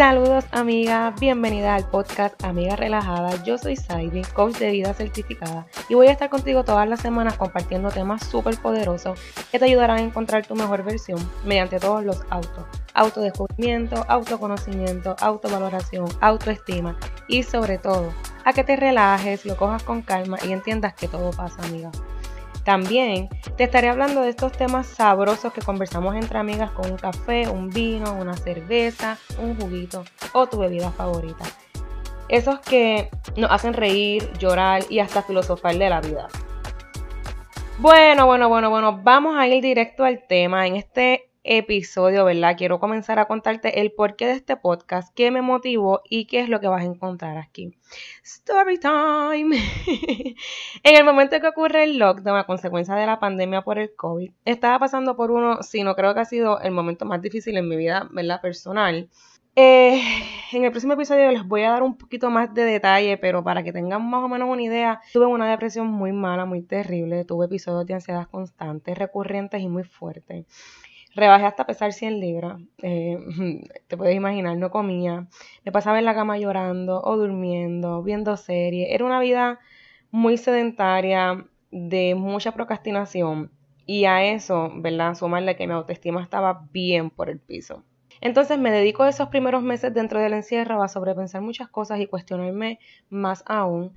Saludos amiga, bienvenida al podcast Amiga Relajada. Yo soy Saidi, coach de vida certificada y voy a estar contigo todas las semanas compartiendo temas súper poderosos que te ayudarán a encontrar tu mejor versión mediante todos los autos. Autodescubrimiento, autoconocimiento, autovaloración, autoestima y sobre todo a que te relajes, lo cojas con calma y entiendas que todo pasa amiga. También te estaré hablando de estos temas sabrosos que conversamos entre amigas con un café, un vino, una cerveza, un juguito o tu bebida favorita. Esos que nos hacen reír, llorar y hasta filosofar de la vida. Bueno, bueno, bueno, bueno, vamos a ir directo al tema. En este episodio, ¿verdad? Quiero comenzar a contarte el porqué de este podcast, qué me motivó y qué es lo que vas a encontrar aquí. Story time. en el momento que ocurre el lockdown a consecuencia de la pandemia por el COVID, estaba pasando por uno, si no creo que ha sido el momento más difícil en mi vida, ¿verdad? Personal. Eh, en el próximo episodio les voy a dar un poquito más de detalle, pero para que tengan más o menos una idea, tuve una depresión muy mala, muy terrible, tuve episodios de ansiedad constantes, recurrentes y muy fuertes. Rebajé hasta pesar 100 libras. Eh, te puedes imaginar, no comía. Me pasaba en la cama llorando o durmiendo, viendo series. Era una vida muy sedentaria, de mucha procrastinación. Y a eso, ¿verdad? Sumarle que mi autoestima estaba bien por el piso. Entonces me dedico esos primeros meses dentro del encierro a sobrepensar muchas cosas y cuestionarme más aún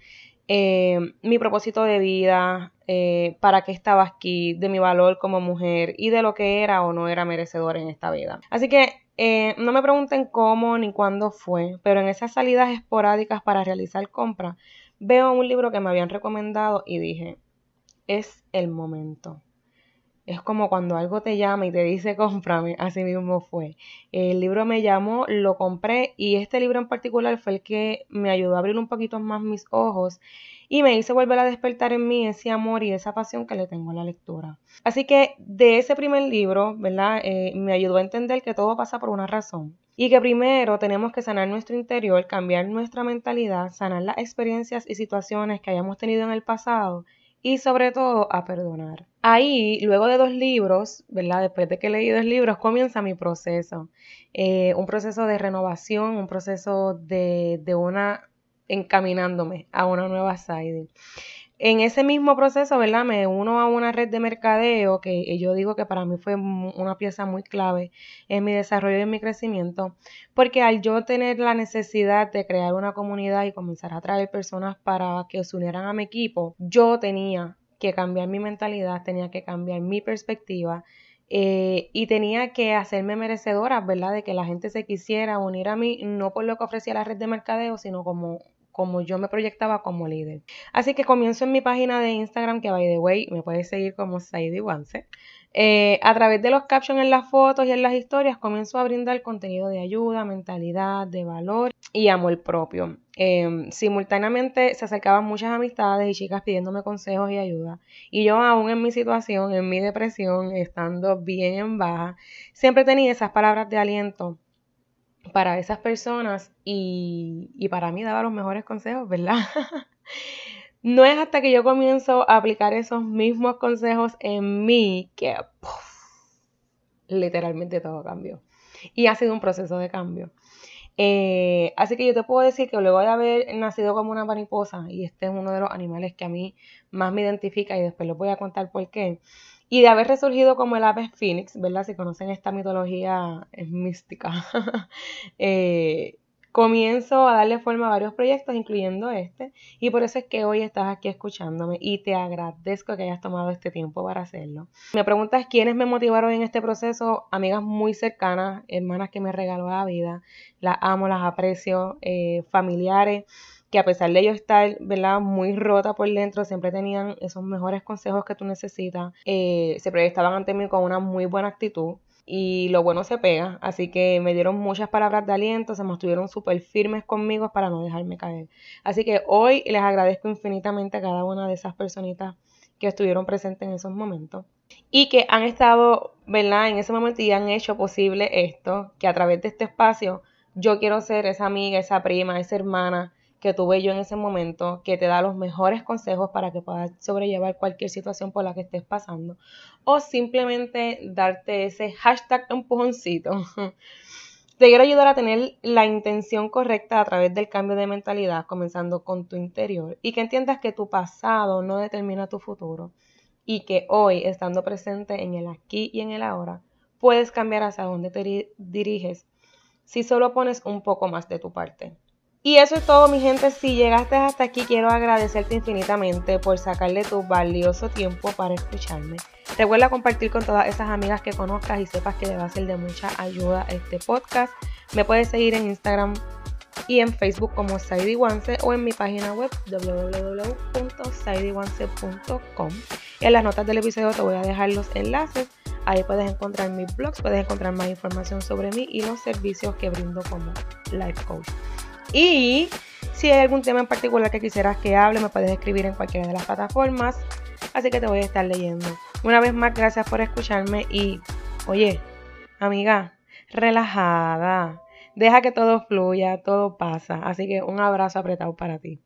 eh, mi propósito de vida, eh, para qué estaba aquí, de mi valor como mujer y de lo que era o no era merecedor en esta vida. Así que eh, no me pregunten cómo ni cuándo fue, pero en esas salidas esporádicas para realizar compras, veo un libro que me habían recomendado y dije, es el momento. Es como cuando algo te llama y te dice cómprame, así mismo fue. El libro me llamó, lo compré y este libro en particular fue el que me ayudó a abrir un poquito más mis ojos y me hizo volver a despertar en mí ese amor y esa pasión que le tengo a la lectura. Así que de ese primer libro, ¿verdad? Eh, me ayudó a entender que todo pasa por una razón. Y que primero tenemos que sanar nuestro interior, cambiar nuestra mentalidad, sanar las experiencias y situaciones que hayamos tenido en el pasado y sobre todo a perdonar. Ahí, luego de dos libros, ¿verdad? Después de que leí dos libros, comienza mi proceso. Eh, un proceso de renovación, un proceso de, de una encaminándome a una nueva side. En ese mismo proceso, ¿verdad? Me uno a una red de mercadeo que yo digo que para mí fue una pieza muy clave en mi desarrollo y en mi crecimiento, porque al yo tener la necesidad de crear una comunidad y comenzar a traer personas para que se unieran a mi equipo, yo tenía que cambiar mi mentalidad, tenía que cambiar mi perspectiva eh, y tenía que hacerme merecedora, ¿verdad? De que la gente se quisiera unir a mí, no por lo que ofrecía la red de mercadeo, sino como como yo me proyectaba como líder. Así que comienzo en mi página de Instagram, que by the way, me puedes seguir como Saidi Wance. Eh, a través de los captions en las fotos y en las historias, comienzo a brindar contenido de ayuda, mentalidad, de valor y amor propio. Em, simultáneamente se acercaban muchas amistades y chicas pidiéndome consejos y ayuda. Y yo aún en mi situación, en mi depresión, estando bien en baja, siempre tenía esas palabras de aliento para esas personas y, para mí daba los mejores consejos, ¿verdad? no es hasta que yo comienzo a aplicar esos mismos consejos en mí que literalmente todo cambió. Y ha sido un proceso de cambio. Eh, así que yo te puedo decir que luego de haber nacido como una mariposa, y este es uno de los animales que a mí más me identifica y después les voy a contar por qué, y de haber resurgido como el ave fénix, ¿verdad? Si conocen esta mitología, es mística. Eh, comienzo a darle forma a varios proyectos, incluyendo este, y por eso es que hoy estás aquí escuchándome y te agradezco que hayas tomado este tiempo para hacerlo. Me preguntas quiénes me motivaron en este proceso, amigas muy cercanas, hermanas que me regaló la vida, las amo, las aprecio, eh, familiares que a pesar de ellos estar, ¿verdad? Muy rota por dentro, siempre tenían esos mejores consejos que tú necesitas, eh, se proyectaban ante mí con una muy buena actitud y lo bueno se pega, así que me dieron muchas palabras de aliento, se mantuvieron súper firmes conmigo para no dejarme caer. Así que hoy les agradezco infinitamente a cada una de esas personitas que estuvieron presentes en esos momentos y que han estado, ¿verdad? En ese momento y han hecho posible esto, que a través de este espacio yo quiero ser esa amiga, esa prima, esa hermana que tuve yo en ese momento, que te da los mejores consejos para que puedas sobrellevar cualquier situación por la que estés pasando, o simplemente darte ese hashtag empujoncito. Te quiero ayudar a tener la intención correcta a través del cambio de mentalidad, comenzando con tu interior, y que entiendas que tu pasado no determina tu futuro y que hoy, estando presente en el aquí y en el ahora, puedes cambiar hacia dónde te diriges si solo pones un poco más de tu parte. Y eso es todo, mi gente. Si llegaste hasta aquí, quiero agradecerte infinitamente por sacarle tu valioso tiempo para escucharme. Recuerda compartir con todas esas amigas que conozcas y sepas que le va a ser de mucha ayuda este podcast. Me puedes seguir en Instagram y en Facebook como Saidi o en mi página web www.saidiwanse.com. En las notas del episodio te voy a dejar los enlaces. Ahí puedes encontrar mis blogs, puedes encontrar más información sobre mí y los servicios que brindo como life coach. Y si hay algún tema en particular que quisieras que hable, me puedes escribir en cualquiera de las plataformas. Así que te voy a estar leyendo. Una vez más, gracias por escucharme y, oye, amiga, relajada. Deja que todo fluya, todo pasa. Así que un abrazo apretado para ti.